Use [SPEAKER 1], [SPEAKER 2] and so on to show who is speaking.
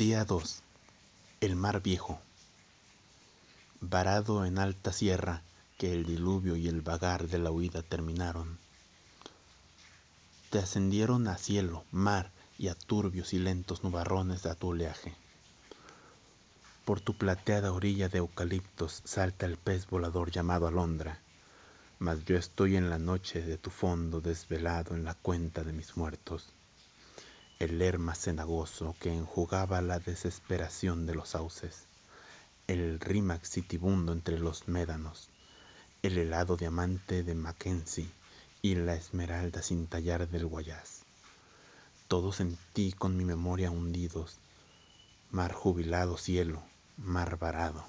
[SPEAKER 1] Día 2. El mar viejo. Varado en alta sierra que el diluvio y el vagar de la huida terminaron. Te ascendieron a cielo, mar y a turbios y lentos nubarrones de tu oleaje. Por tu plateada orilla de eucaliptos salta el pez volador llamado alondra, mas yo estoy en la noche de tu fondo desvelado en la cuenta de mis muertos el lerma cenagoso que enjugaba la desesperación de los sauces, el rímax sitibundo entre los médanos, el helado diamante de Mackenzie y la esmeralda sin tallar del Guayas. Todos en ti con mi memoria hundidos, mar jubilado cielo, mar varado.